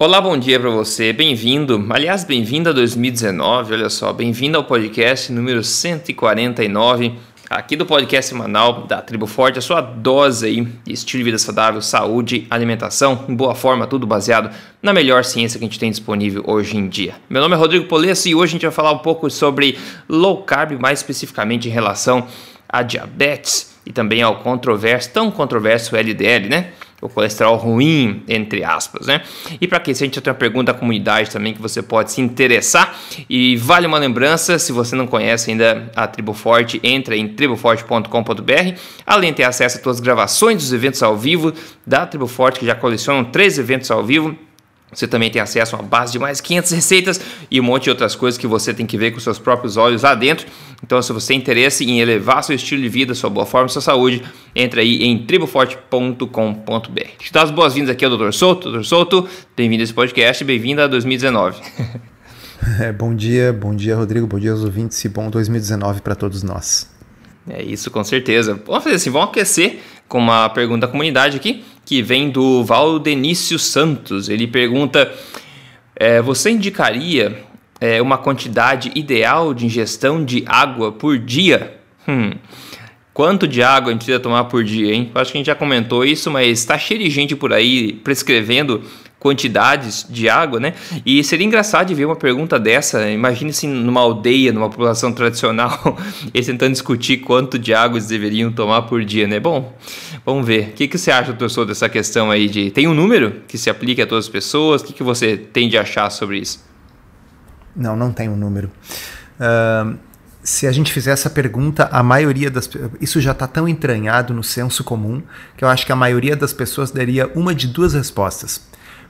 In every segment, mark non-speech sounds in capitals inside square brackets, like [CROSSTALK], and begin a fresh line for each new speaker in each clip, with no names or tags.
Olá, bom dia para você, bem-vindo, aliás, bem-vindo a 2019, olha só, bem-vindo ao podcast número 149, aqui do podcast semanal da Tribo Forte, a sua dose aí de estilo de vida saudável, saúde, alimentação, em boa forma, tudo baseado na melhor ciência que a gente tem disponível hoje em dia. Meu nome é Rodrigo Polesso e hoje a gente vai falar um pouco sobre low carb, mais especificamente em relação a diabetes e também ao controverso, tão controverso LDL, né? O colesterol ruim, entre aspas, né? E para quem se a gente tem uma pergunta da comunidade também que você pode se interessar. E vale uma lembrança, se você não conhece ainda a Tribo Forte, entra em triboforte.com.br, além de ter acesso a todas as gravações dos eventos ao vivo da Tribo Forte, que já colecionam três eventos ao vivo, você também tem acesso a uma base de mais 500 receitas e um monte de outras coisas que você tem que ver com seus próprios olhos lá dentro. Então, se você tem interesse em elevar seu estilo de vida, sua boa forma, sua saúde, entre aí em triboforte.com.br. Te dá as boas-vindas aqui ao Dr. Souto. Dr. Souto, bem-vindo a esse podcast, bem-vindo a 2019. [LAUGHS]
É, bom dia, bom dia, Rodrigo, bom dia aos ouvintes e bom 2019 para todos nós.
É isso, com certeza. Vamos fazer assim, vamos aquecer com uma pergunta da comunidade aqui, que vem do Valdenício Santos. Ele pergunta: é, Você indicaria é, uma quantidade ideal de ingestão de água por dia? Hum. Quanto de água a gente precisa tomar por dia, hein? Acho que a gente já comentou isso, mas está cheio de gente por aí prescrevendo quantidades de água, né? E seria engraçado de ver uma pergunta dessa. Imagine-se numa aldeia, numa população tradicional, [LAUGHS] eles tentando discutir quanto de água eles deveriam tomar por dia, né? Bom, vamos ver. O que, que você acha, professor, dessa questão aí de... Tem um número que se aplique a todas as pessoas? O que, que você tem de achar sobre isso?
Não, não tem um número. Uh, se a gente fizer essa pergunta, a maioria das isso já está tão entranhado no senso comum que eu acho que a maioria das pessoas daria uma de duas respostas.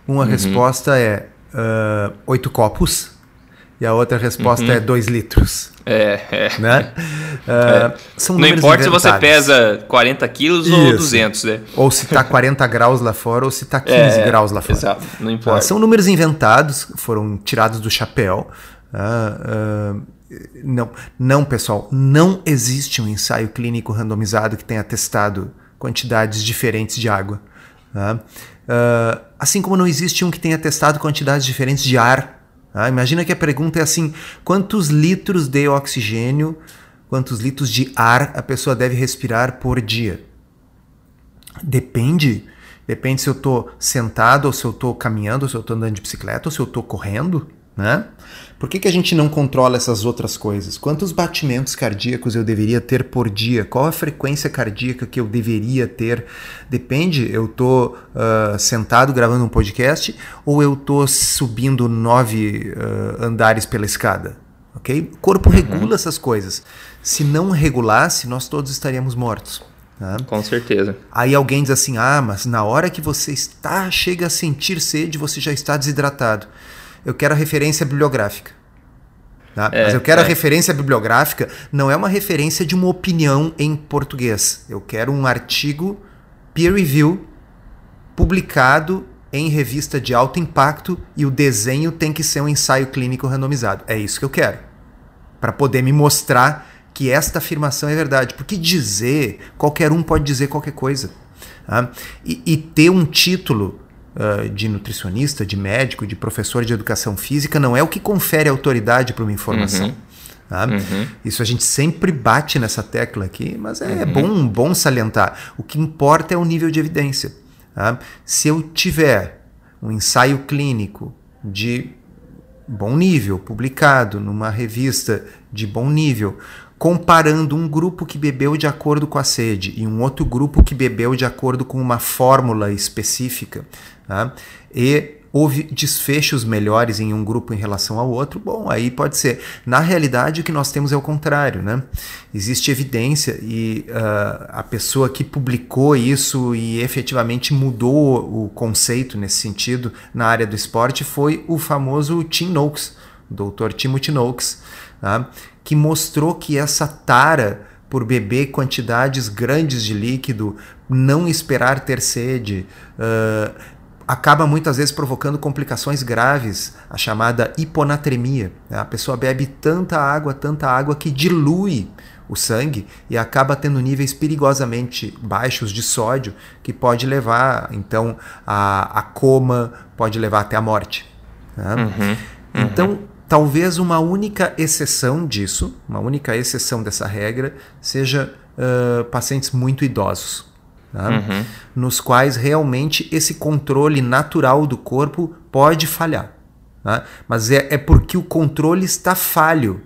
Uma uhum. resposta é uh, oito copos e a outra resposta uhum. é dois litros.
É, é.
Né?
Uh, [LAUGHS] é. Não importa se você pesa 40 quilos Isso. ou 200, né?
Ou se está 40 [LAUGHS] graus lá fora ou se está 15 é, graus lá fora.
Exato, não importa. Uh,
são números inventados, foram tirados do chapéu. Uh, não, não, pessoal, não existe um ensaio clínico randomizado que tenha testado quantidades diferentes de água. Tá? Uh, assim como não existe um que tenha testado quantidades diferentes de ar. Tá? Imagina que a pergunta é assim: quantos litros de oxigênio, quantos litros de ar a pessoa deve respirar por dia? Depende. Depende se eu estou sentado, ou se eu estou caminhando, ou se eu estou andando de bicicleta, ou se eu estou correndo. Né? Por que, que a gente não controla essas outras coisas? Quantos batimentos cardíacos eu deveria ter por dia? Qual a frequência cardíaca que eu deveria ter? Depende, eu estou uh, sentado gravando um podcast ou eu estou subindo nove uh, andares pela escada? Ok? O corpo uhum. regula essas coisas. Se não regulasse, nós todos estaríamos mortos.
Tá? Com certeza.
Aí alguém diz assim: ah, mas na hora que você está, chega a sentir sede, você já está desidratado eu quero a referência bibliográfica. Tá? É, Mas eu quero é. a referência bibliográfica, não é uma referência de uma opinião em português. Eu quero um artigo peer review publicado em revista de alto impacto e o desenho tem que ser um ensaio clínico randomizado. É isso que eu quero. Para poder me mostrar que esta afirmação é verdade. Porque dizer, qualquer um pode dizer qualquer coisa. Tá? E, e ter um título uh, de nutricionista, de médico, de professor de educação física não é o que confere autoridade para uma informação. Uhum. Uhum. Isso a gente sempre bate nessa tecla aqui, mas é uhum. bom, bom salientar. O que importa é o nível de evidência. Tá? Se eu tiver um ensaio clínico de bom nível, publicado numa revista de bom nível, comparando um grupo que bebeu de acordo com a sede e um outro grupo que bebeu de acordo com uma fórmula específica, tá? e houve desfechos melhores em um grupo em relação ao outro, bom, aí pode ser. Na realidade, o que nós temos é o contrário, né? Existe evidência e uh, a pessoa que publicou isso e efetivamente mudou o conceito nesse sentido na área do esporte foi o famoso Tim Noakes, o Dr. Timothy Noakes, tá? Que mostrou que essa tara por beber quantidades grandes de líquido, não esperar ter sede, uh, acaba muitas vezes provocando complicações graves, a chamada hiponatremia. A pessoa bebe tanta água, tanta água que dilui o sangue e acaba tendo níveis perigosamente baixos de sódio que pode levar então a, a coma, pode levar até a morte. Né? Uhum, uhum. Então, talvez uma única exceção disso, uma única exceção dessa regra, seja uh, pacientes muito idosos. Né? Uhum. Nos quais realmente esse controle natural do corpo pode falhar. Né? Mas é, é porque o controle está falho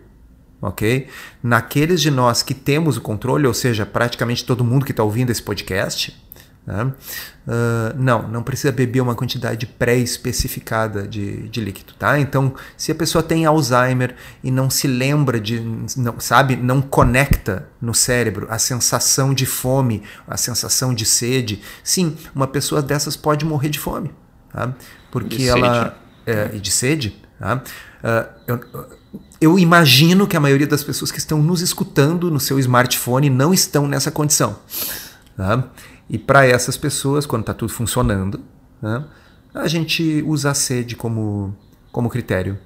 ok? Naqueles de nós que temos o controle, ou seja, praticamente todo mundo que está ouvindo esse podcast, né? uh, não, não precisa beber uma quantidade pré-especificada de, de líquido, tá? Então, se a pessoa tem Alzheimer e não se lembra de, não, sabe, não conecta no cérebro a sensação de fome, a sensação de sede, sim, uma pessoa dessas pode morrer de fome, tá? Porque de ela é, e de sede, tá? Uh, eu, eu imagino que a maioria das pessoas que estão nos escutando no seu smartphone não estão nessa condição. Tá? E para essas pessoas, quando está tudo funcionando, tá? a gente usa a sede como, como critério.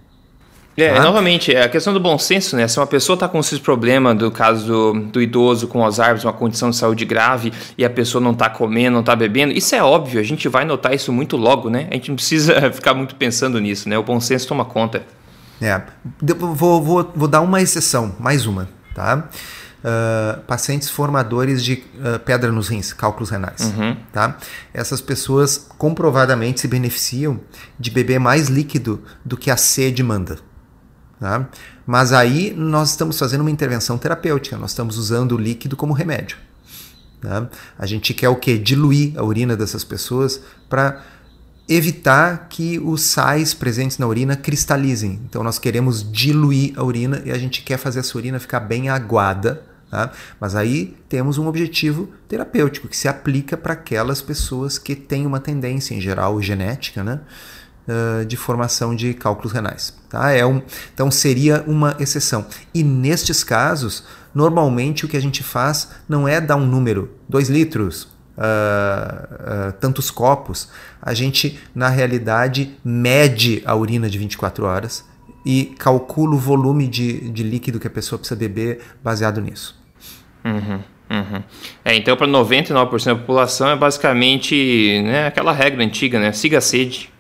É, tá? novamente, é a questão do bom senso, né? Se uma pessoa está com esses problemas, do caso do, do idoso com Alzheimer, uma condição de saúde grave, e a pessoa não está comendo, não está bebendo, isso é óbvio, a gente vai notar isso muito logo, né? A gente não precisa [LAUGHS] ficar muito pensando nisso, né? O bom senso toma conta.
É, vou, vou, vou dar uma exceção, mais uma, tá? Uh, pacientes formadores de uh, pedra nos rins, cálculos renais. Uhum. Tá? Essas pessoas comprovadamente se beneficiam de beber mais líquido do que a sede manda. Tá? Mas aí nós estamos fazendo uma intervenção terapêutica, nós estamos usando o líquido como remédio. Tá? A gente quer o que? Diluir a urina dessas pessoas para evitar que os sais presentes na urina cristalizem. Então nós queremos diluir a urina e a gente quer fazer essa urina ficar bem aguada. Tá? Mas aí temos um objetivo terapêutico que se aplica para aquelas pessoas que têm uma tendência, em geral genética, né? Uh, de formação de cálculos renais. Tá? É um, então seria uma exceção. E nestes casos, normalmente o que a gente faz não é dar um número, 2 litros, uh, uh, tantos copos, a gente, na realidade, mede a urina de 24 horas e calcula o volume de, de líquido que a pessoa precisa beber baseado nisso.
Uhum. Uhum. É, então, para 99% da população, é basicamente né, aquela regra antiga, né? Siga a sede.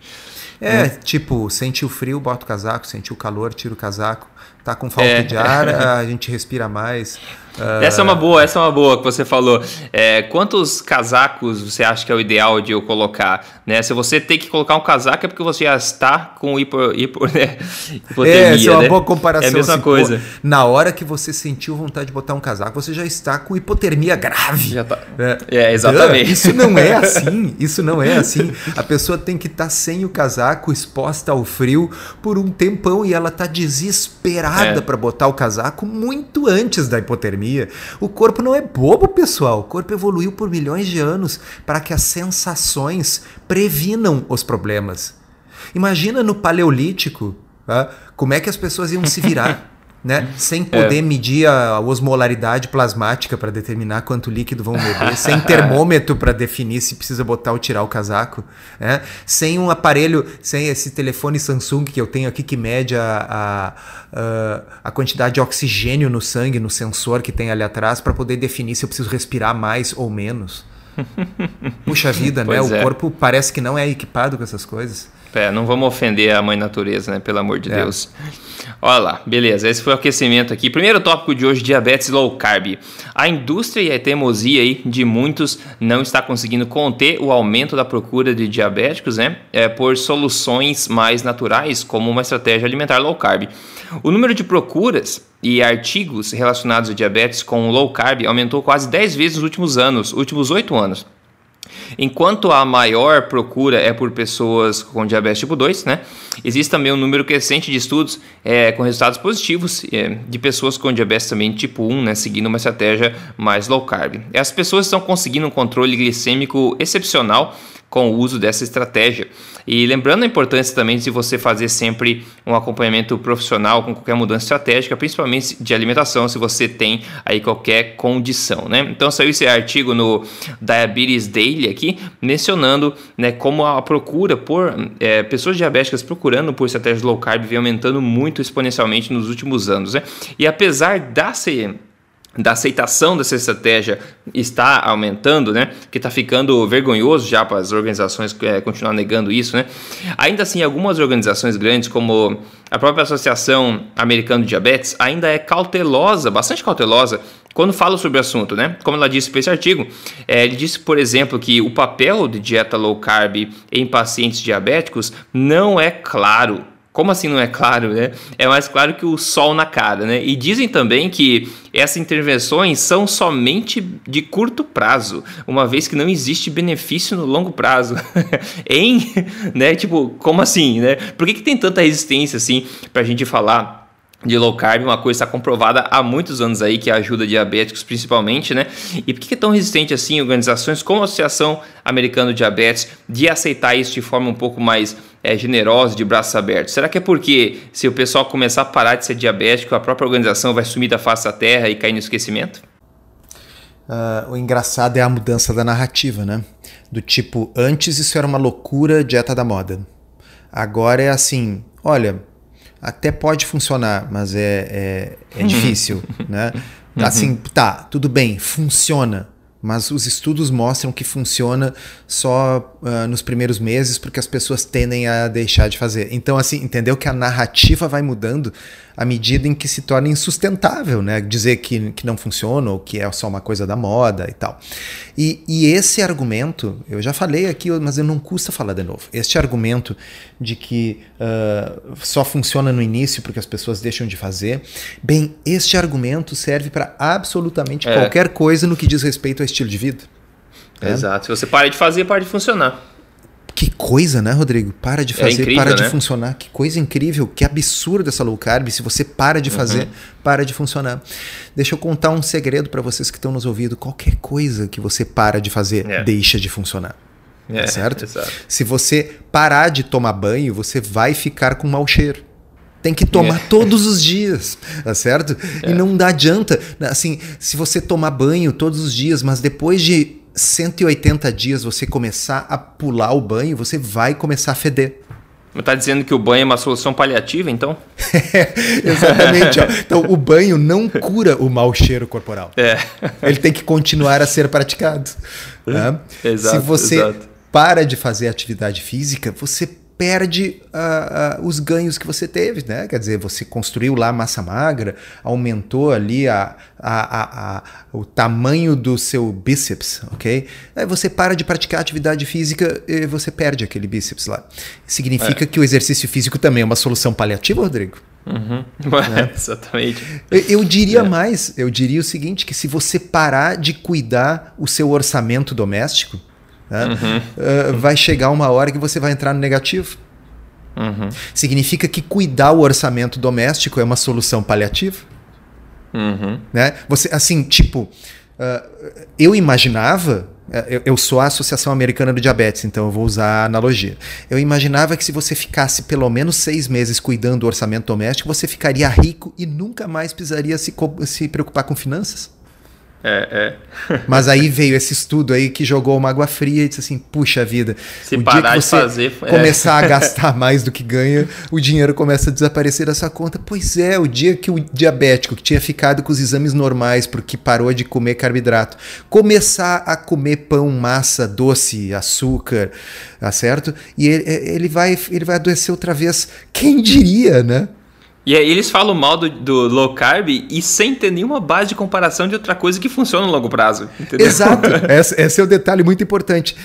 É, né? tipo, sentiu frio, bota o casaco, sentiu calor, tira o casaco. Tá com falta é. de ar, a [LAUGHS] gente respira mais.
Uh... Essa é uma boa, essa é uma boa que você falou. É, quantos casacos você acha que é o ideal de eu colocar? Né? Se você tem que colocar um casaco é porque você já está com hipo, hipo, [LAUGHS] né?
hipotermia. É, essa é uma né? boa comparação. É a mesma assim, coisa. Pô, na hora que você sentiu vontade de botar um casaco, você já está com hipotermia grave. Já tá.
é. é, exatamente.
Isso não é [LAUGHS] assim. Isso não é assim. A pessoa tem que estar tá sem o casaco, exposta ao frio por um tempão e ela está desesperada é. para botar o casaco muito antes da hipotermia o corpo não é bobo, pessoal. O corpo evoluiu por milhões de anos para que as sensações previnam os problemas. Imagina no Paleolítico tá? como é que as pessoas iam se virar. [LAUGHS] né? Sem poder é. medir a osmolaridade plasmática para determinar quanto líquido vão beber, [LAUGHS] sem termômetro para definir se precisa botar ou tirar o casaco, né? sem um aparelho, sem esse telefone Samsung que eu tenho aqui que mede a, a, a quantidade de oxigênio no sangue, no sensor que tem ali atrás, para poder definir se eu preciso respirar mais ou menos. [LAUGHS] Puxa vida, né? O é. corpo parece que não é equipado com essas coisas.
É, não vamos ofender a mãe natureza, né? Pelo amor de é. Deus. Olha lá, beleza. Esse foi o aquecimento aqui. Primeiro tópico de hoje: diabetes low carb. A indústria e a teimosia aí de muitos não está conseguindo conter o aumento da procura de diabéticos, né? É, por soluções mais naturais, como uma estratégia alimentar low carb. O número de procuras e artigos relacionados a diabetes com low carb aumentou quase 10 vezes nos últimos anos, últimos 8 anos. Enquanto a maior procura é por pessoas com diabetes tipo 2, né? Existe também um número crescente de estudos é, com resultados positivos é, de pessoas com diabetes também tipo 1, né? Seguindo uma estratégia mais low carb. As pessoas estão conseguindo um controle glicêmico excepcional com o uso dessa estratégia. E lembrando a importância também de você fazer sempre um acompanhamento profissional com qualquer mudança estratégica, principalmente de alimentação, se você tem aí qualquer condição, né? Então saiu esse artigo no Diabetes Daily aqui, mencionando né, como a procura por é, pessoas diabéticas procurando por estratégias low carb vem aumentando muito exponencialmente nos últimos anos, né? E apesar da ser da aceitação dessa estratégia está aumentando, né? Que está ficando vergonhoso já para as organizações é, continuar negando isso, né? Ainda assim, algumas organizações grandes, como a própria Associação Americana de Diabetes, ainda é cautelosa, bastante cautelosa, quando fala sobre o assunto, né? Como ela disse para esse artigo, é, ele disse, por exemplo, que o papel de dieta low carb em pacientes diabéticos não é claro como assim não é claro, né? É mais claro que o sol na cara, né? E dizem também que essas intervenções são somente de curto prazo, uma vez que não existe benefício no longo prazo. [LAUGHS] em, né? Tipo, como assim, né? Por que, que tem tanta resistência assim para a gente falar? de low carb, uma coisa está comprovada há muitos anos aí que ajuda diabéticos principalmente, né? E por que é tão resistente assim organizações como a Associação Americana de Diabetes de aceitar isso de forma um pouco mais é, generosa, de braços abertos? Será que é porque se o pessoal começar a parar de ser diabético, a própria organização vai sumir da face da terra e cair no esquecimento?
Uh, o engraçado é a mudança da narrativa, né? Do tipo, antes isso era uma loucura, dieta da moda. Agora é assim, olha, até pode funcionar, mas é, é, é [LAUGHS] difícil, né? [LAUGHS] Assim, tá, tudo bem, funciona, mas os estudos mostram que funciona só uh, nos primeiros meses porque as pessoas tendem a deixar de fazer. Então, assim, entendeu que a narrativa vai mudando à medida em que se torna insustentável, né? Dizer que, que não funciona ou que é só uma coisa da moda e tal. E, e esse argumento, eu já falei aqui, mas eu não custa falar de novo. Este argumento de que uh, só funciona no início porque as pessoas deixam de fazer, bem, este argumento serve para absolutamente é. qualquer coisa no que diz respeito ao estilo de vida.
Exato. Se você para de fazer, para de funcionar.
Que coisa, né, Rodrigo? Para de é fazer, é incrível, para de né? funcionar. Que coisa incrível, que absurdo essa low carb. Se você para de fazer, uhum. para de funcionar. Deixa eu contar um segredo para vocês que estão nos ouvindo. Qualquer coisa que você para de fazer, é. deixa de funcionar. É, certo? Exato. Se você parar de tomar banho, você vai ficar com mau cheiro tem que tomar é. todos os dias, tá certo? É. E não dá adianta, assim, se você tomar banho todos os dias, mas depois de 180 dias você começar a pular o banho, você vai começar a feder.
Está dizendo que o banho é uma solução paliativa, então? [LAUGHS]
exatamente. então, o banho não [LAUGHS] cura o mau cheiro corporal. É. Ele tem que continuar a ser praticado. Né? Exato, Se você exato. para de fazer atividade física, você perde uh, uh, os ganhos que você teve, né? Quer dizer, você construiu lá massa magra, aumentou ali a, a, a, o tamanho do seu bíceps, ok? Aí você para de praticar atividade física e você perde aquele bíceps lá. Significa é. que o exercício físico também é uma solução paliativa, Rodrigo?
Uhum. [LAUGHS] Né? [LAUGHS] Exatamente.
Eu, eu diria é. mais, eu diria o seguinte, que se você parar de cuidar o seu orçamento doméstico, né? Uhum. Uh, vai chegar uma hora que você vai entrar no negativo. Uhum. Significa que cuidar o orçamento doméstico é uma solução paliativa. Uhum. Né? Você, assim, tipo, uh, eu imaginava, eh, eu, eu, sou a Associação Americana do Diabetes, então eu vou usar a analogia. Eu imaginava que se você ficasse pelo menos seis meses cuidando do orçamento doméstico, você ficaria rico e nunca mais precisaria se, se preocupar com finanças.
É,
é. [LAUGHS] Mas aí veio esse estudo aí que jogou uma água fria e disse assim: puxa vida,
se o parar dia que você fazer,
é. começar a gastar [LAUGHS] mais do que ganha, o dinheiro começa a desaparecer da sua conta. Pois é, o dia que o diabético que tinha ficado com os exames normais porque parou de comer carboidrato, começar a comer pão, massa, doce, açúcar, tá certo? E ele, ele, vai, ele vai adoecer outra vez. Quem diria, né?
E aí eles falam mal do, do, low carb e sem ter nenhuma base de comparação de outra coisa que funciona no longo prazo. Entendeu?
Exato. [LAUGHS] esse, esse é o detalhe muito importante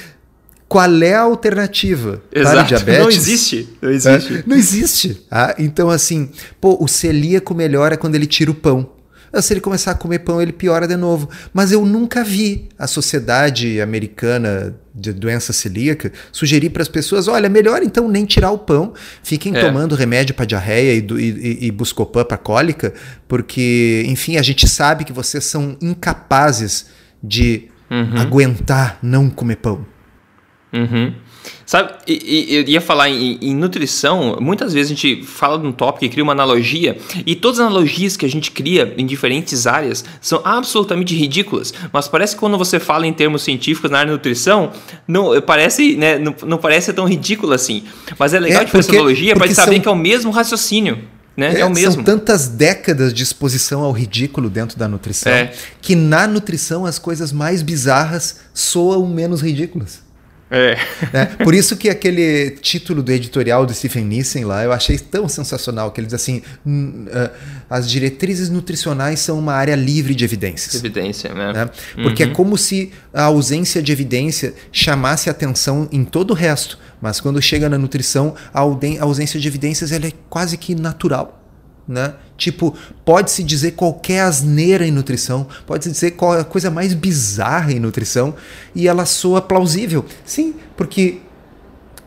qual é a alternativa Exato. para diabetes?
Não existe. Não existe.
É, não existe. Ah, então, assim, pô, o celíaco melhora quando ele tira o pão. Se ele começar a comer pão, ele piora de novo. Mas eu nunca vi a Sociedade Americana de Doença Celíaca sugerir para as pessoas: olha, melhor então nem tirar o pão, fiquem é. tomando remédio para diarreia e, e, e buscopan para cólica, porque, enfim, a gente sabe que vocês são incapazes de uhum. aguentar não comer pão.
Uhum. Sabe, eu ia falar em, em, nutrição, muitas vezes a gente fala de um tópico e cria uma analogia, e todas as analogias que a gente cria em diferentes áreas são absolutamente ridículas, mas parece que quando você fala em termos científicos na área de nutrição, não parece, né, não, não parece tão ridículo assim. Mas é legal é, de fazer essa analogia para saber são... que é o mesmo raciocínio. Né? É, é, o mesmo.
São tantas décadas de exposição ao ridículo dentro da nutrição é. que na nutrição as coisas mais bizarras soam menos ridículas.
É. [LAUGHS]
Né? Por isso que aquele título do editorial do Stephen Nissen lá, eu achei tão sensacional, que ele diz assim, uh, as diretrizes nutricionais são uma área livre de evidências.
Evidência, né? né?
Porque é uhum. é como se a ausência de evidência chamasse atenção em todo o resto, mas quando chega na nutrição, a ausência de evidências ela é quase que natural né? Tipo, pode-se dizer qualquer asneira em nutrição, pode-se dizer qual a coisa mais bizarra em nutrição e ela soa plausível. Sim, porque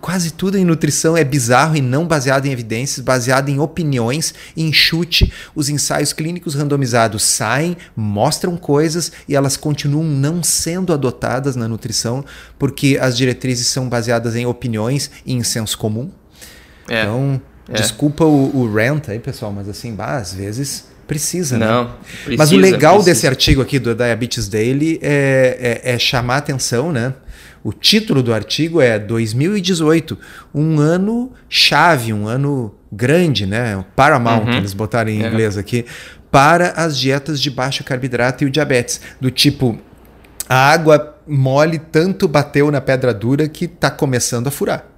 quase tudo em nutrição é bizarro e não baseado em evidências, baseado em opiniões, em chute. Os ensaios clínicos randomizados saem, mostram coisas e elas continuam não sendo adotadas na nutrição porque as diretrizes são baseadas em opiniões e em senso comum. É. Então, é. Desculpa o, o rant aí, pessoal, mas assim, bah, às vezes precisa, né?
Não, precisa,
Mas o legal precisa. desse artigo aqui do Diabetes Daily é, é, é chamar atenção, né? O título do artigo é 2018, um ano chave, um ano grande, né? Paramount, uhum. eles botaram em é. inglês aqui, para as dietas de baixo carboidrato e o diabetes. Do tipo, a água mole tanto bateu na pedra dura que está começando a furar.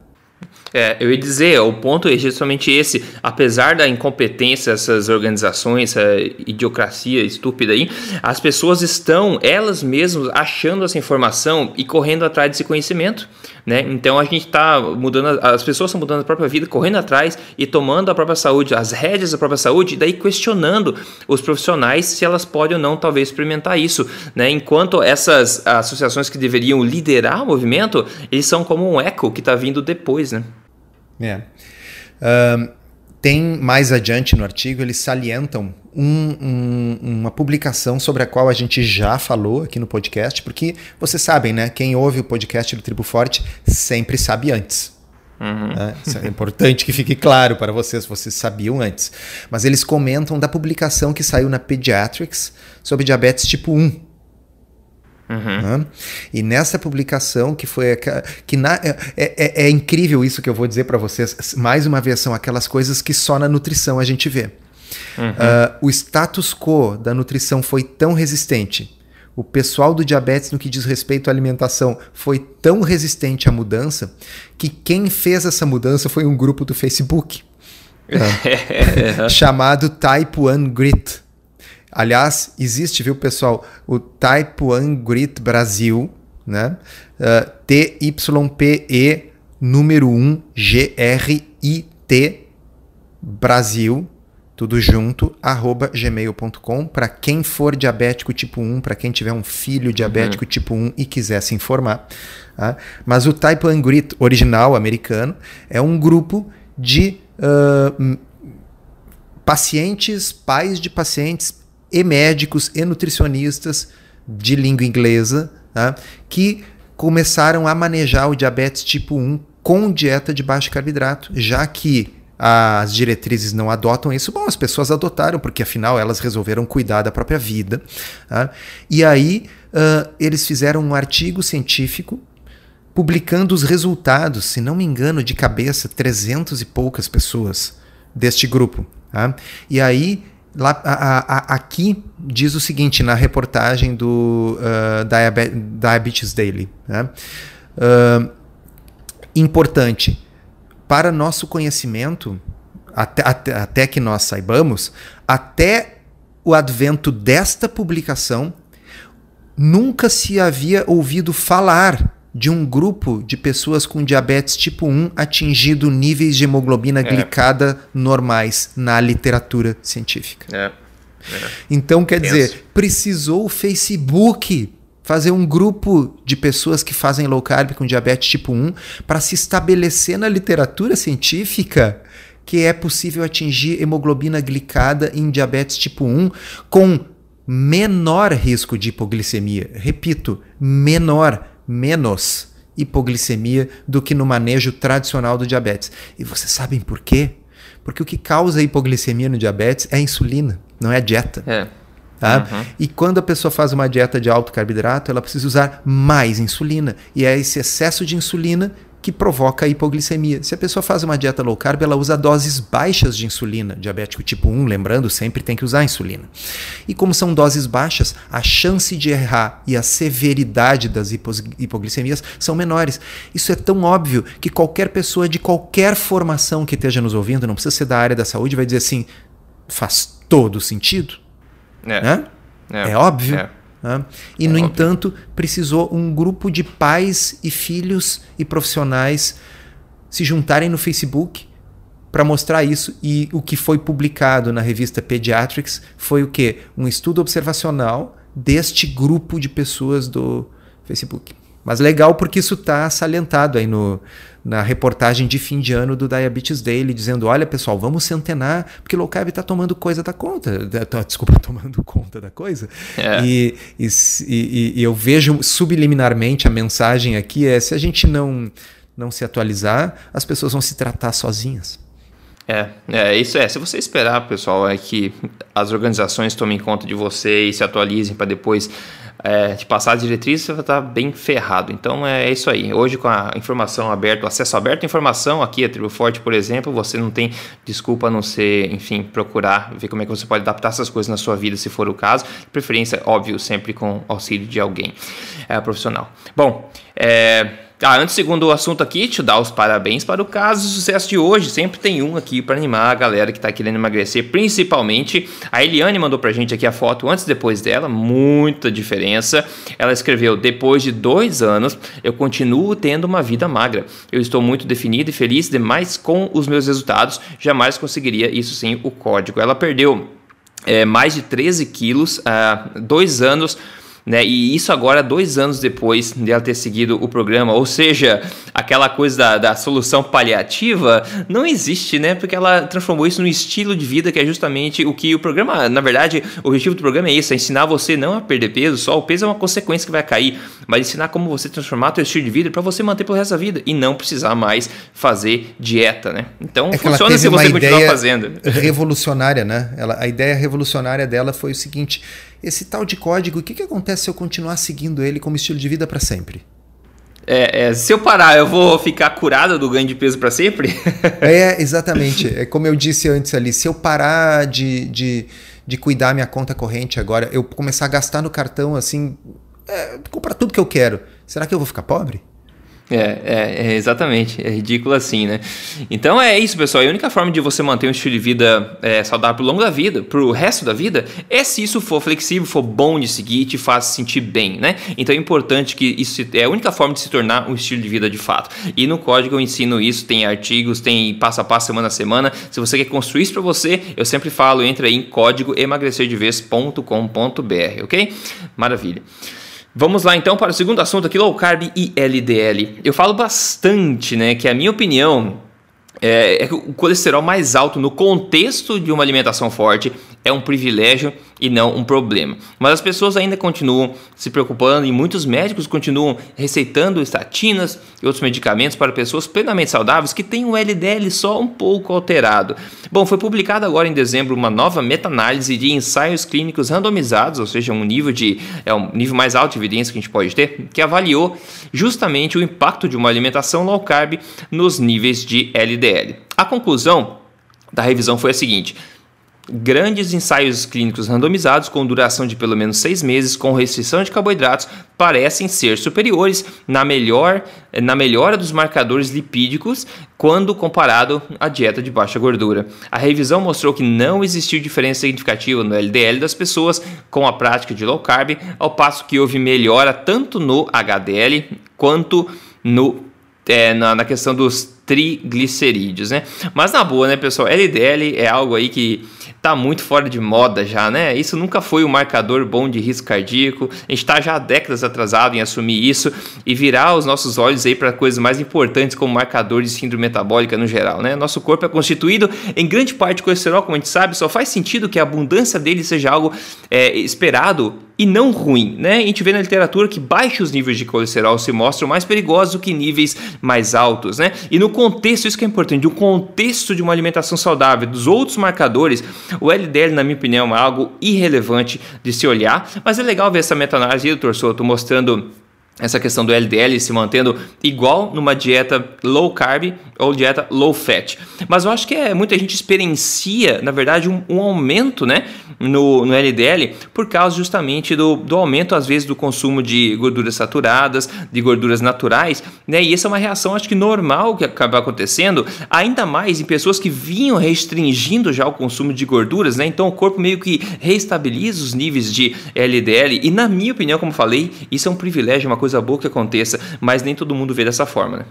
É, eu ia dizer, o ponto é justamente esse. Apesar da incompetência dessas organizações, essa idiocracia estúpida aí, as pessoas estão, elas mesmas, achando essa informação e correndo atrás desse conhecimento. Né? Então a gente está mudando, as pessoas estão mudando a própria vida, correndo atrás e tomando a própria saúde, as rédeas da própria saúde, e daí questionando os profissionais se elas podem ou não talvez experimentar isso. Né? Enquanto essas associações que deveriam liderar o movimento, eles são como um eco que está vindo depois. Né?
É. Um, tem mais adiante no artigo, eles salientam um, um, uma publicação sobre a qual a gente já falou aqui no podcast, porque vocês sabem, né? Quem ouve o podcast do Tribo Forte sempre sabe antes. Uhum. Né? Isso é importante que fique claro para vocês, vocês sabiam antes. Mas eles comentam da publicação que saiu na Pediatrics sobre diabetes tipo 1. Uhum. Né? E nessa publicação, que foi. que na, é, é, é incrível isso que eu vou dizer para vocês. Mais uma vez, são aquelas coisas que só na nutrição a gente vê. Uhum. Uh, o status quo da nutrição foi tão resistente. O pessoal do diabetes, no que diz respeito à alimentação, foi tão resistente à mudança que quem fez essa mudança foi um grupo do Facebook uh, [LAUGHS] chamado Type 1 Grit. Aliás, existe, viu, pessoal, o Type 1 Grit Brasil, né? Uh, T-Y-P-E número 1 G-R-I-T Brasil, tudo junto, arroba gmail.com, para quem for diabético tipo 1, para quem tiver um filho diabético uhum. tipo 1 e quiser se informar. Tá? Mas o Type 1 Grit original americano é um grupo de uh, pacientes, pais de pacientes e médicos e nutricionistas de língua inglesa tá? que começaram a manejar o diabetes tipo 1 com dieta de baixo carboidrato, já que as diretrizes não adotam isso, bom, as pessoas adotaram, porque afinal elas resolveram cuidar da própria vida. Tá? E aí uh, eles fizeram um artigo científico publicando os resultados, se não me engano, de cabeça, 300 e poucas pessoas deste grupo. Tá? E aí Lá, a, a, aqui diz o seguinte na reportagem do uh, Diabetes Daily. Né? Uh, importante, para nosso conhecimento, até, até, até que nós saibamos, até o advento desta publicação, nunca se havia ouvido falar de um grupo de pessoas com diabetes tipo 1 atingido níveis de hemoglobina é. glicada normais na literatura científica. É. É. Então, quer Penso. dizer, precisou o Facebook fazer um grupo de pessoas que fazem low carb com diabetes tipo 1 para se estabelecer na literatura científica que é possível atingir hemoglobina glicada em diabetes tipo 1 com menor risco de hipoglicemia. Repito, menor menos hipoglicemia do que no manejo tradicional do diabetes. E vocês sabem por quê? Porque o que causa hipoglicemia no diabetes é a insulina, não é a dieta. É. Tá? Uhum. E quando a pessoa faz uma dieta de alto carboidrato, ela precisa usar mais insulina. E é esse excesso de insulina que provoca a hipoglicemia. Se a pessoa faz uma dieta low carb, ela usa doses baixas de insulina. Diabético tipo 1, lembrando, sempre tem que usar insulina. E como são doses baixas, a chance de errar e a severidade das hipoglicemias são menores. Isso é tão óbvio que qualquer pessoa de qualquer formação que esteja nos ouvindo, não precisa ser da área da saúde, vai dizer assim: faz todo sentido. É, né? é, é óbvio. É. Né? E, é no óbvio. entanto, precisou um grupo de pais e filhos e profissionais se juntarem no Facebook para mostrar isso. E o que foi publicado na revista Pediatrics foi o quê? Um estudo observacional deste grupo de pessoas do Facebook. Mas legal porque isso está salientado aí no, na reportagem de fim de ano do Diabetes Daily, dizendo: olha pessoal, vamos centenar, porque low carb está tomando coisa da conta. Tá, desculpa, [LAUGHS] tomando conta da coisa. É. E, e, e, e eu vejo subliminarmente a mensagem aqui é: se a gente não, não se atualizar, as pessoas vão se tratar sozinhas.
É, é, isso é. Se você esperar, pessoal, é que as organizações tomem conta de você e se atualizem para depois é, te passar a diretriz, você vai estar bem ferrado. Então é, é isso aí. Hoje, com a informação aberta, o acesso aberto à informação, aqui a Tribo Forte, por exemplo, você não tem desculpa a não ser, enfim, procurar ver como é que você pode adaptar essas coisas na sua vida, se for o caso. De preferência, óbvio, sempre com auxílio de alguém é, profissional. Bom, é. Ah, antes, segundo o assunto aqui, te dar os parabéns para o caso de sucesso de hoje. Sempre tem um aqui para animar a galera que está querendo emagrecer, principalmente a Eliane mandou pra gente aqui a foto antes e depois dela, muita diferença. Ela escreveu: Depois de dois anos, eu continuo tendo uma vida magra. Eu estou muito definida e feliz demais com os meus resultados. Jamais conseguiria isso sem o código. Ela perdeu é, mais de 13 quilos, há dois anos né? E isso agora, dois anos depois de ela ter seguido o programa, ou seja, aquela coisa da, da solução paliativa não existe, né? Porque ela transformou isso num estilo de vida que é justamente o que o programa, na verdade, o objetivo do programa é isso, é ensinar você não a perder peso, só o peso é uma consequência que vai cair, mas ensinar como você transformar seu estilo de vida para você manter pelo resto da vida e não precisar mais fazer dieta, né? Então é funciona se você continuar fazendo.
Revolucionária, né? Ela, a ideia revolucionária dela foi o seguinte: esse tal de código, o que, que acontece se eu continuar seguindo ele como estilo de vida para sempre?
É, é, se eu parar, eu vou ficar curada do ganho de peso para sempre?
é, [LAUGHS] exatamente. É como eu disse antes ali, se eu parar de, de, de cuidar minha conta corrente agora, eu começar a gastar no cartão assim, é, comprar tudo que eu quero, será que eu vou ficar pobre?
É, é, é, exatamente. É ridículo assim, né? Então é isso, pessoal. a única forma de você manter um estilo de vida é, saudável ao longo da vida, pro resto da vida, é se isso for flexível, for bom de seguir e te faz sentir bem, né? Então é importante que isso é a única forma de se tornar um estilo de vida de fato. E no código eu ensino isso, tem artigos, tem passo a passo, semana a semana. Se você quer construir isso para você, eu sempre falo, entra aí em código emagrecerdevez.com.br, ok? Maravilha. Vamos lá então para o segundo assunto aqui, low carb e LDL. Eu falo bastante, né, que a minha opinião é, é, o colesterol mais alto no contexto de uma alimentação forte é um privilégio e não um problema. Mas as pessoas ainda continuam se preocupando e muitos médicos continuam receitando estatinas e outros medicamentos para pessoas plenamente saudáveis que têm um LDL só um pouco alterado. Bom, foi publicada agora em dezembro uma nova meta-análise de ensaios clínicos randomizados, ou seja, um nível de é um nível mais alto de evidência que a gente pode ter, que avaliou justamente o impacto de uma alimentação low carb nos níveis de LDL. A conclusão da revisão foi a seguinte: Grandes ensaios clínicos randomizados com duração de pelo menos seis meses com restrição de carboidratos parecem ser superiores na, melhor, na melhora dos marcadores lipídicos quando comparado à dieta de baixa gordura. A revisão mostrou que não existiu diferença significativa no LDL das pessoas com a prática de low carb, ao passo que houve melhora tanto no HDL quanto no, é, na, na questão dos triglicerídeos, né? Mas na boa, né, pessoal? LDL é algo aí que tá muito fora de moda já, né? Isso nunca foi um marcador bom de risco cardíaco. A gente está já há décadas atrasado em assumir isso e virar os nossos olhos aí para coisas mais importantes como marcador de síndrome metabólica no geral, né? Nosso corpo é constituído em grande parte de colesterol, como a gente sabe, só faz sentido que a abundância dele seja algo é, esperado e não ruim, né? A gente vê na literatura que baixos níveis de colesterol se mostram mais perigosos do que níveis mais altos, né? E no contexto, isso que é importante, o contexto de uma alimentação saudável, dos outros marcadores, o LDL, na minha opinião, é algo irrelevante de se olhar, mas é legal ver essa meta-análise, doutor Soto, mostrando essa questão do LDL se mantendo igual numa dieta low carb ou dieta low fat. Mas eu acho que é, muita gente experiencia, na verdade, um, um aumento né, no, no, LDL por causa justamente do, do, aumento, às vezes, do consumo de gorduras saturadas, de gorduras naturais. Né? E essa é uma reação, acho que normal que acaba acontecendo, ainda mais em pessoas que vinham restringindo já o consumo de gorduras. Né? Então o corpo meio que reestabiliza os níveis de LDL. E na minha opinião, como falei, isso é um privilégio, uma coisa coisa boa que aconteça, mas nem todo mundo vê dessa forma, né?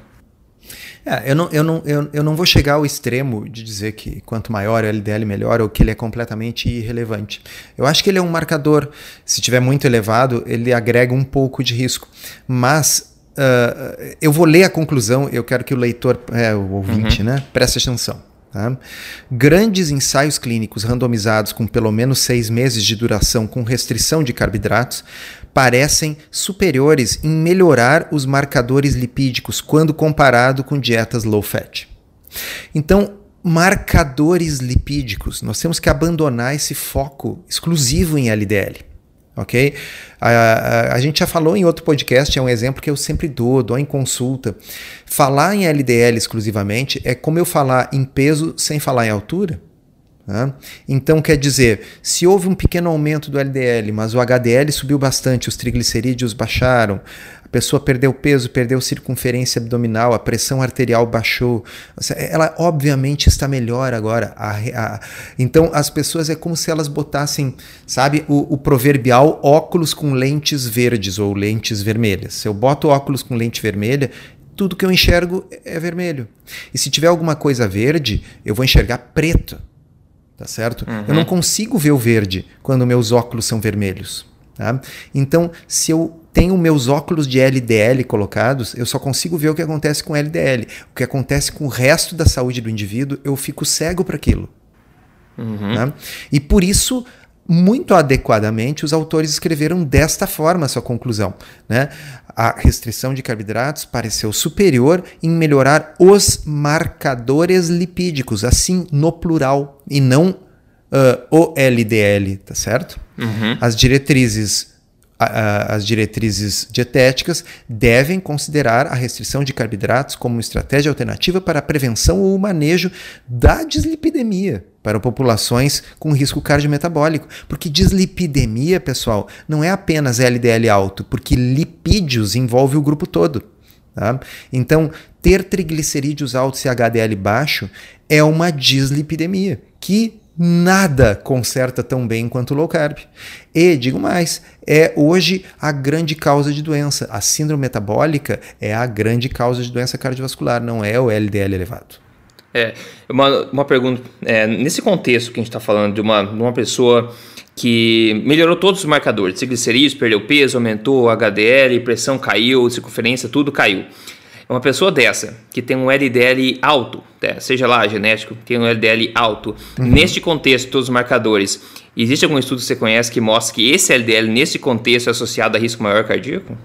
É, eu, não, eu, não, eu, eu não vou chegar ao extremo de dizer que quanto maior o LDL, melhor, ou que ele é completamente irrelevante. Eu acho que ele é um marcador. Se tiver muito elevado, ele agrega um pouco de risco. Mas uh, eu vou ler a conclusão, eu quero que o leitor, é, o ouvinte, uhum. né, preste atenção. Tá? Grandes ensaios clínicos randomizados com pelo menos seis meses de duração com restrição de carboidratos parecem superiores em melhorar os marcadores lipídicos quando comparado com dietas low fat. Então, marcadores lipídicos, nós temos que abandonar esse foco exclusivo em LDL. Ok? A, a, a, gente já falou em outro podcast, é um exemplo que eu sempre dou, dou em consulta. Falar em LDL exclusivamente é como eu falar em peso sem falar em altura. Então, quer dizer, se houve um pequeno aumento do LDL, mas o HDL subiu bastante, os triglicerídeos baixaram, a pessoa perdeu peso, perdeu circunferência abdominal, a pressão arterial baixou, ela obviamente está melhor agora. A, a, então, as pessoas é como se elas botassem, sabe, o, o proverbial óculos com lentes verdes ou lentes vermelhas. Se eu boto óculos com lente vermelha, tudo que eu enxergo é vermelho. E se tiver alguma coisa verde, eu vou enxergar preto tá certo? Uhum. Eu não consigo ver o verde quando meus óculos são vermelhos. Tá? Então, se eu tenho meus óculos de LDL colocados, eu só consigo ver o que acontece com LDL. O que acontece com o resto da saúde do indivíduo, eu fico cego para aquilo. Uhum. Tá? E por isso muito adequadamente, os autores escreveram desta forma a sua conclusão. Né? A restrição de carboidratos pareceu superior em melhorar os marcadores lipídicos, assim no plural, e não uh, o LDL, tá certo? Uhum. As diretrizes as diretrizes dietéticas devem considerar a restrição de carboidratos como estratégia alternativa para a prevenção ou manejo da dislipidemia para populações com risco cardiometabólico. Porque dislipidemia, pessoal, não é apenas LDL alto, porque lipídios envolve o grupo todo. Tá? Então, ter triglicerídeos altos e HDL baixo é uma dislipidemia, que nada conserta tão bem quanto o low carb. E, digo mais, é hoje a grande causa de doença. A síndrome metabólica é a grande causa de doença cardiovascular, não é o LDL elevado.
É, uma, uma pergunta. É, nesse contexto que a gente está falando de uma, de uma pessoa que melhorou todos os marcadores, triglicerídeos, perdeu peso, aumentou HDL, pressão caiu, circunferência, tudo caiu. Uma pessoa dessa, que tem um LDL alto, né, seja lá genético, tem um LDL alto, uhum. neste contexto, todos os marcadores, existe algum estudo que você conhece que mostra que esse LDL, nesse contexto, é associado a risco maior cardíaco?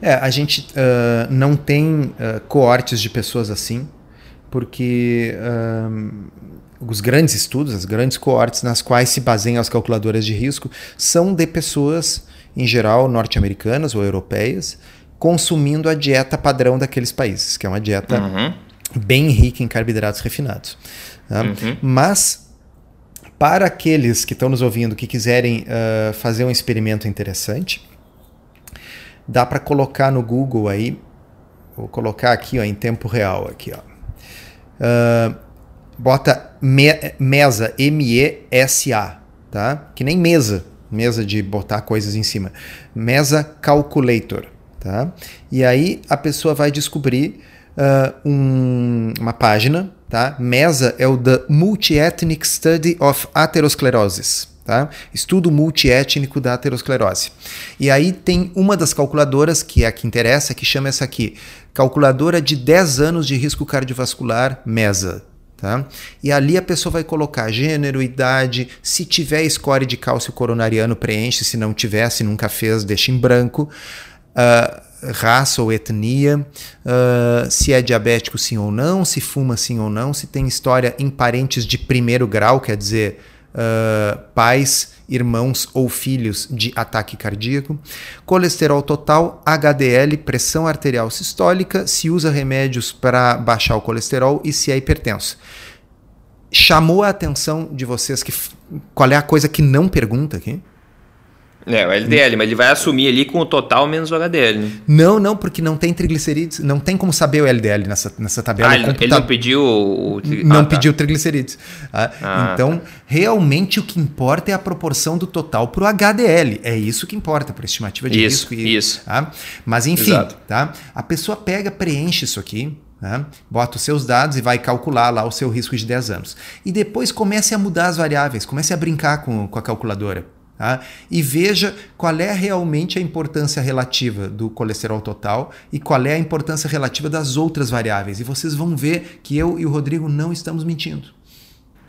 É, a gente uh, não tem uh, coortes de pessoas assim, porque um, os grandes estudos, as grandes coortes nas quais se baseiam as calculadoras de risco, são de pessoas, em geral, norte-americanas ou europeias, consumindo a dieta padrão daqueles países, que é uma dieta uhum. bem rica em carboidratos refinados. Tá? Uhum. Mas, para aqueles que estão nos ouvindo que quiserem uh, fazer um experimento interessante, dá para colocar no Google aí, vou colocar aqui ó, em tempo real aqui, ó. Uh, bota me, mesa, M-E-S-A, tá? Que nem mesa, mesa de botar coisas em cima. Mesa Calculator, tá? E aí a pessoa vai descobrir uh, um, uma página, tá? MESA é o The Multi-Ethnic Study of Atherosclerosis, Tá? Estudo multiétnico da aterosclerose. E aí tem uma das calculadoras, que é a que interessa, que chama essa aqui, calculadora de 10 anos de risco cardiovascular MESA. Tá? E ali a pessoa vai colocar gênero, idade, se tiver score de cálcio coronariano, preenche, se não tiver, se nunca fez, deixa em branco. Uh, raça ou etnia, uh, se é diabético sim ou não, se fuma sim ou não, se tem história em parentes de primeiro grau, quer dizer, uh, pais, irmãos ou filhos de ataque cardíaco. Colesterol total, HDL, pressão arterial sistólica, se usa remédios para baixar o colesterol e se é hipertenso. Chamou a atenção de vocês que qual é a coisa que não pergunta aqui?
É, o LDL, mas ele vai assumir ali com o total menos o HDL. Né?
Não, não, porque não tem triglicerídeos, não tem como saber o LDL nessa, nessa tabela.
Ah, ele, ele, não pediu o...
Não ah, tá. pediu triglicerídeos. Ah, ah, então, tá. realmente o que importa é a proporção do total para o HDL. É isso que importa para a estimativa de
isso,
risco.
E, isso,
tá? Mas enfim, tá? a pessoa pega, preenche isso aqui, né? Bota os seus dados e vai calcular lá o seu risco de 10 anos. E depois comece a mudar as variáveis, comece a brincar com, com a calculadora. Tá? E veja qual é realmente a importância relativa do colesterol total e qual é a importância relativa das outras variáveis. E vocês vão ver que eu e o Rodrigo não estamos mentindo.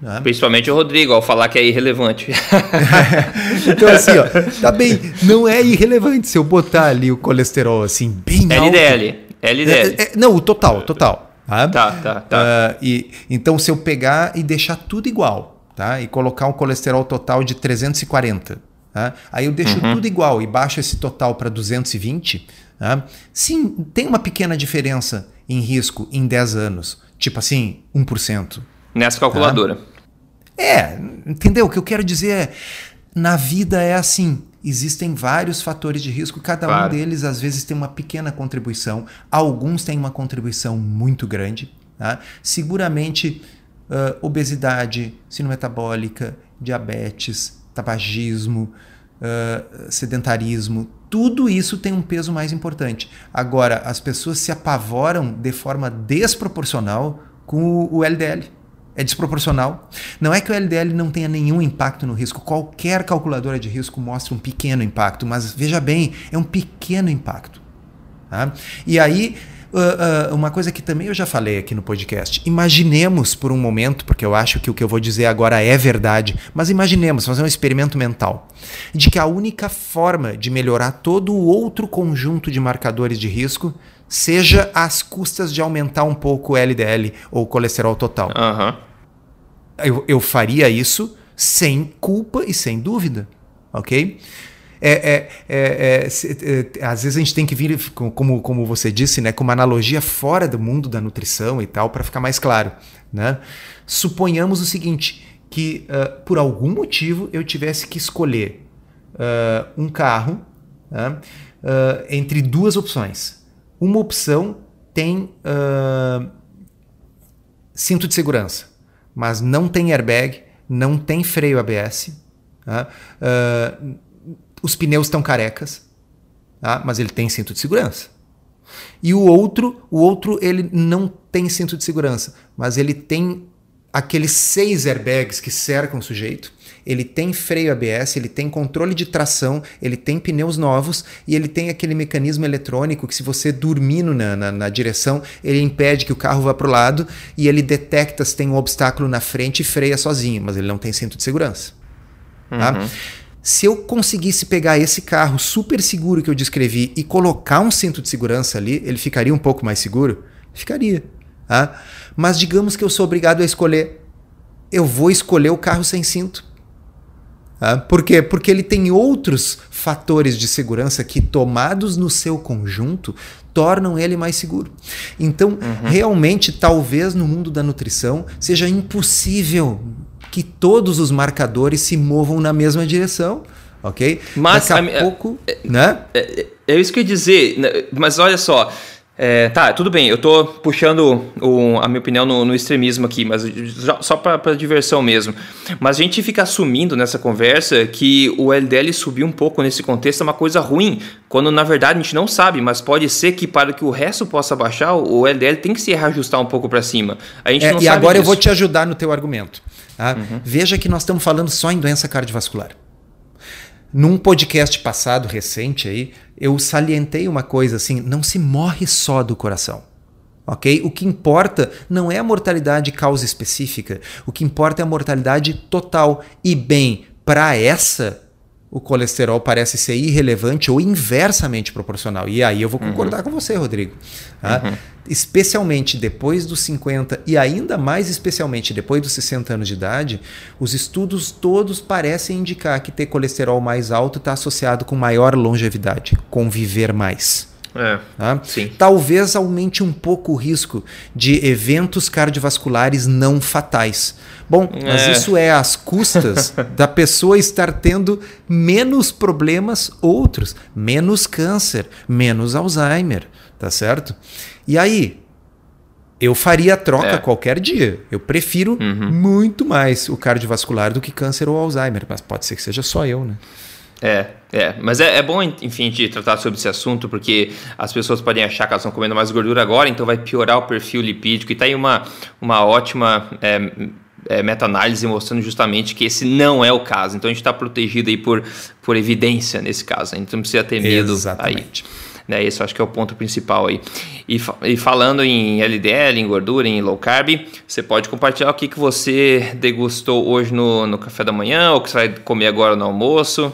Tá? Principalmente o Rodrigo, ao falar que é irrelevante. [LAUGHS]
então, assim, ó, tá bem, não é irrelevante se eu botar ali o colesterol assim, bem
LDL. alto. LDL.
É, é, não, o total, total.
Tá, tá, tá. tá.
Uh, e, então, se eu pegar e deixar tudo igual, tá? e colocar um colesterol total de 340. Tá? Aí eu deixo uhum. tudo igual e baixo esse total para 220. Tá? Sim, tem uma pequena diferença em risco em 10 anos. Tipo assim, 1%.
Nessa calculadora. Tá?
É, entendeu? O que eu quero dizer é, na vida é assim, existem vários fatores de risco, cada claro. um deles às vezes tem uma pequena contribuição, alguns têm uma contribuição muito grande. Tá? Seguramente uh, obesidade, síndrome metabólica, diabetes, tabagismo, uh, sedentarismo, tudo isso tem um peso mais importante. Agora, as pessoas se apavoram de forma desproporcional com o LDL. É desproporcional. Não é que o LDL não tenha nenhum impacto no risco. Qualquer calculadora de risco mostra um pequeno impacto, mas veja bem, é um pequeno impacto. Tá? E aí uh, uh, uma coisa que também eu já falei aqui no podcast. Imaginemos por um momento, porque eu acho que o que eu vou dizer agora é verdade, mas imaginemos, fazer um experimento mental, de que a única forma de melhorar todo o outro conjunto de marcadores de risco seja às custas de aumentar um pouco o LDL ou colesterol total.
Uhum.
Eu, eu faria isso sem culpa e sem dúvida, ok? É, é, é, é, às vezes a gente tem que vir, como, como você disse, né, com uma analogia fora do mundo da nutrição e tal, para ficar mais claro. Né? Suponhamos o seguinte: que uh, por algum motivo eu tivesse que escolher uh, um carro uh, entre duas opções. Uma opção tem cinto de segurança, mas não tem airbag, não tem freio ABS. Uh, os pneus estão carecas, tá? mas ele tem cinto de segurança. E o outro, o outro ele não tem cinto de segurança, mas ele tem aqueles seis airbags que cercam o sujeito. Ele tem freio ABS, ele tem controle de tração, ele tem pneus novos e ele tem aquele mecanismo eletrônico que, se você dormir na, na, na direção, ele impede que o carro vá para o lado e ele detecta se tem um obstáculo na frente e freia sozinho, mas ele não tem cinto de segurança. Tá? Uhum. Se eu conseguisse pegar esse carro super seguro que eu descrevi e colocar um cinto de segurança ali, ele ficaria um pouco mais seguro? Ficaria. Tá? Mas digamos que eu sou obrigado a escolher. Eu vou escolher o carro sem cinto. Tá? Por quê? Porque ele tem outros fatores de segurança que, tomados no seu conjunto, tornam ele mais seguro. Então, uhum. realmente, talvez no mundo da nutrição seja impossível que todos os marcadores se movam na mesma direção, ok?
Mas
Daqui a, a pouco, é, né?
É, é, é, isso que eu ia dizer, né, mas olha só, é, tá, tudo bem, eu tô puxando o, a minha opinião no, no, extremismo aqui, mas só para diversão mesmo. Mas a gente fica assumindo nessa conversa que o LDL subir um pouco nesse contexto é uma coisa ruim, quando na verdade a gente não sabe, mas pode ser que para que o resto possa baixar, o LDL tem que se reajustar um pouco para cima. A gente
é,
não
e
sabe
agora
disso.
eu vou te ajudar no teu argumento. Tá? Uhum. Veja que nós estamos falando só em doença cardiovascular. Num podcast passado, recente aí, eu salientei uma coisa assim: não se morre só do coração. Ok? O que importa não é a mortalidade causa específica, o que importa é a mortalidade total. E bem, para essa, o colesterol parece ser irrelevante ou inversamente proporcional. E aí eu vou concordar uhum. com você, Rodrigo. Uhum. Especialmente depois dos 50 e ainda mais especialmente depois dos 60 anos de idade, os estudos todos parecem indicar que ter colesterol mais alto está associado com maior longevidade, conviver mais.
É,
tá? Talvez aumente um pouco o risco de eventos cardiovasculares não fatais. Bom, mas é. isso é às custas [LAUGHS] da pessoa estar tendo menos problemas outros, menos câncer, menos Alzheimer, tá certo? E aí, eu faria a troca é. qualquer dia. Eu prefiro uhum. muito mais o cardiovascular do que câncer ou Alzheimer, mas pode ser que seja só eu, né?
É, é. Mas é, é bom, enfim, de tratar sobre esse assunto, porque as pessoas podem achar que elas estão comendo mais gordura agora, então vai piorar o perfil lipídico. E tá aí uma, uma ótima é, é, meta-análise mostrando justamente que esse não é o caso. Então a gente está protegido aí por, por evidência nesse caso. A gente não precisa ter medo
Exatamente.
aí. Né, esse acho que é o ponto principal aí. E, e, falando em LDL, em gordura, em low carb, você pode compartilhar o que, que você degustou hoje no, no café da manhã ou que você vai comer agora no almoço.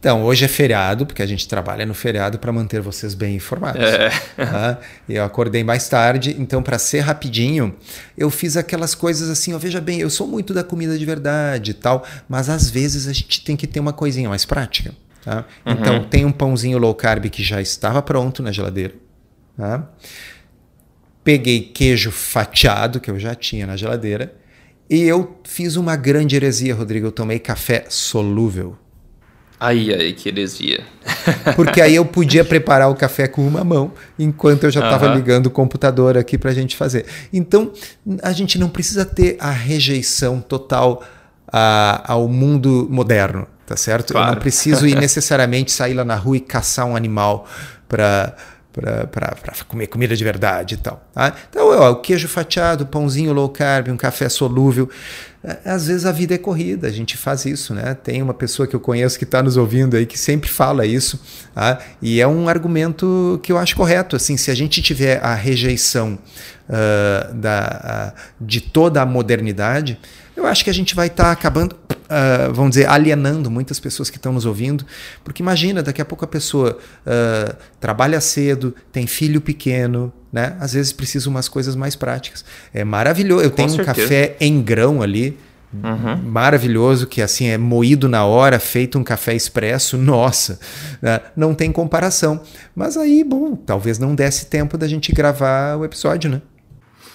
Então, hoje é feriado, porque a gente trabalha no feriado para manter vocês bem informados. É. Tá? Eu acordei mais tarde, então, para ser rapidinho, eu fiz aquelas coisas assim: ó, veja bem, eu sou muito da comida de verdade e tal, mas às vezes a gente tem que ter uma coisinha mais prática. Tá? Uhum. Então, tem um pãozinho low carb que já estava pronto na geladeira. Tá? Peguei queijo fatiado, que eu já tinha na geladeira, e eu fiz uma grande heresia, Rodrigo. Eu tomei café solúvel.
Ai, ai, que heresia. [LAUGHS]
Porque aí eu podia preparar o café com uma mão, enquanto eu já estava uhum. ligando o computador aqui para a gente fazer. Então, a gente não precisa ter a rejeição total a, ao mundo moderno, tá certo? Claro. Eu não preciso ir [LAUGHS] necessariamente sair lá na rua e caçar um animal para para comer comida de verdade e tal. Tá? Então, ó, o queijo fatiado, pãozinho low carb, um café solúvel. É, às vezes a vida é corrida, a gente faz isso, né? Tem uma pessoa que eu conheço que está nos ouvindo aí que sempre fala isso, tá? e é um argumento que eu acho correto. Assim, se a gente tiver a rejeição uh, da, uh, de toda a modernidade, eu acho que a gente vai estar tá acabando, uh, vamos dizer, alienando muitas pessoas que estão nos ouvindo, porque imagina, daqui a pouco a pessoa uh, trabalha cedo, tem filho pequeno, né? Às vezes precisa umas coisas mais práticas. É maravilhoso. Eu Com tenho certeza. um café em grão ali, Uhum. Maravilhoso, que assim é moído na hora, feito um café expresso, [LAUGHS] nossa, né? não tem comparação. Mas aí, bom, talvez não desse tempo da gente gravar o episódio, né?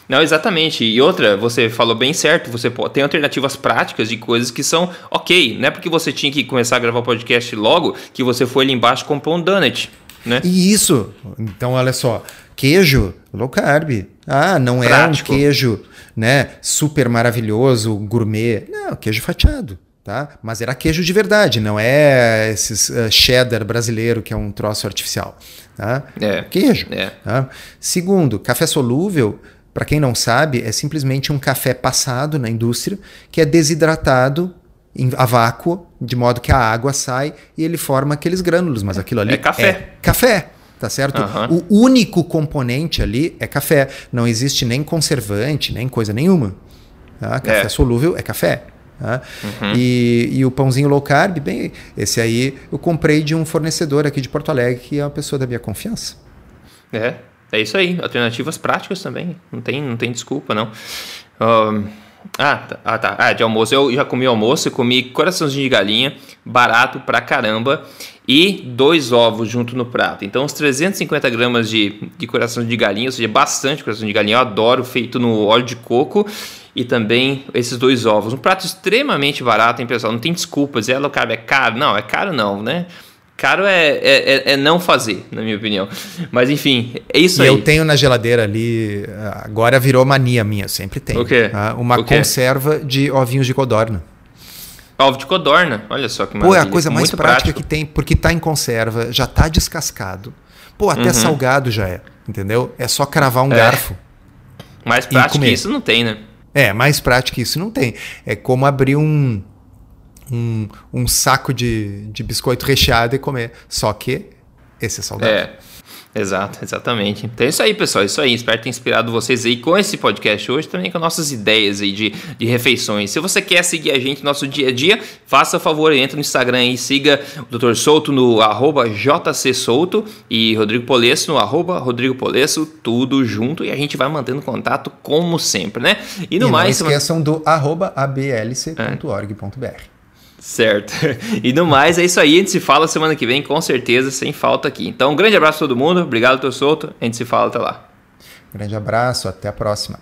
Não, exatamente. E outra, você falou bem certo, você tem alternativas práticas de coisas que são ok. Não é porque você tinha que começar a gravar o podcast logo que você foi ali embaixo comprou um donut, né?
E isso. Então, olha só. Queijo, low carb. Ah, não é Prático. um queijo, né, super maravilhoso, gourmet. Não, queijo fatiado. Tá? Mas era queijo de verdade, não é esses uh, cheddar brasileiro que é um troço artificial. Tá?
É.
Queijo.
É.
Tá? Segundo, café solúvel para quem não sabe, é simplesmente um café passado na indústria que é desidratado a vácuo, de modo que a água sai e ele forma aqueles grânulos, mas aquilo ali
é café.
É café, tá certo? Uhum. O único componente ali é café. Não existe nem conservante, nem coisa nenhuma. Tá? Café é. solúvel é café. Tá? Uhum. E, e, o pãozinho low carb, bem, esse aí eu comprei de um fornecedor aqui de Porto Alegre que é uma pessoa da minha confiança.
É, é isso aí, alternativas práticas também. Não tem, não tem desculpa, não. Um, ah, tá, ah, tá. Ah, de almoço. Eu já comi almoço, eu comi coraçãozinho de galinha, barato pra caramba, e dois ovos junto no prato. Então, uns 350 gramas de, de coração de galinha, ou seja, bastante coração de galinha. Eu adoro, feito no óleo de coco. E também esses dois ovos. Um prato extremamente barato, hein, pessoal? Não tem desculpas. É low carb, é caro? Não, é caro não, né? Caro é, é, é, é, não fazer, na minha opinião. Mas enfim, é isso e
aí. Eu tenho na geladeira ali, agora virou mania minha, sempre tem.
O quê?
Tá? Uma
o quê?
conserva de ovinhos de codorna.
Ovo de codorna, olha só que
maravilha. Pô, é a coisa mais Muito prática prático. que tem, porque tá em conserva, já tá descascado. Pô, até uhum. salgado já é, entendeu? É só cravar um é. garfo.
Mais prático que isso não tem, né?
É, mais prático que isso não tem. É como abrir um um, um saco de, de biscoito recheado e comer. Só que esse é saudável.
É. Exato, exatamente. Então é isso aí, pessoal. É isso aí. Espero ter inspirado vocês aí com esse podcast hoje, também com nossas ideias aí de, de refeições. Se você quer seguir a gente no nosso dia a dia, faça favor, entre no Instagram e siga o Dr. Souto no arroba JCSouto e Rodrigo Polesso no arroba Rodrigo Polesso, tudo junto, e a gente vai mantendo contato como sempre, né?
E no e mais. Não esqueçam do arroba ablc.org.br. É.
Certo. [LAUGHS] E no mais, é isso aí. A gente se fala semana que vem, com certeza, sem falta aqui. Então, um grande abraço a todo mundo. Obrigado, Tô Solto. A gente se fala até lá.
Grande abraço, até a próxima.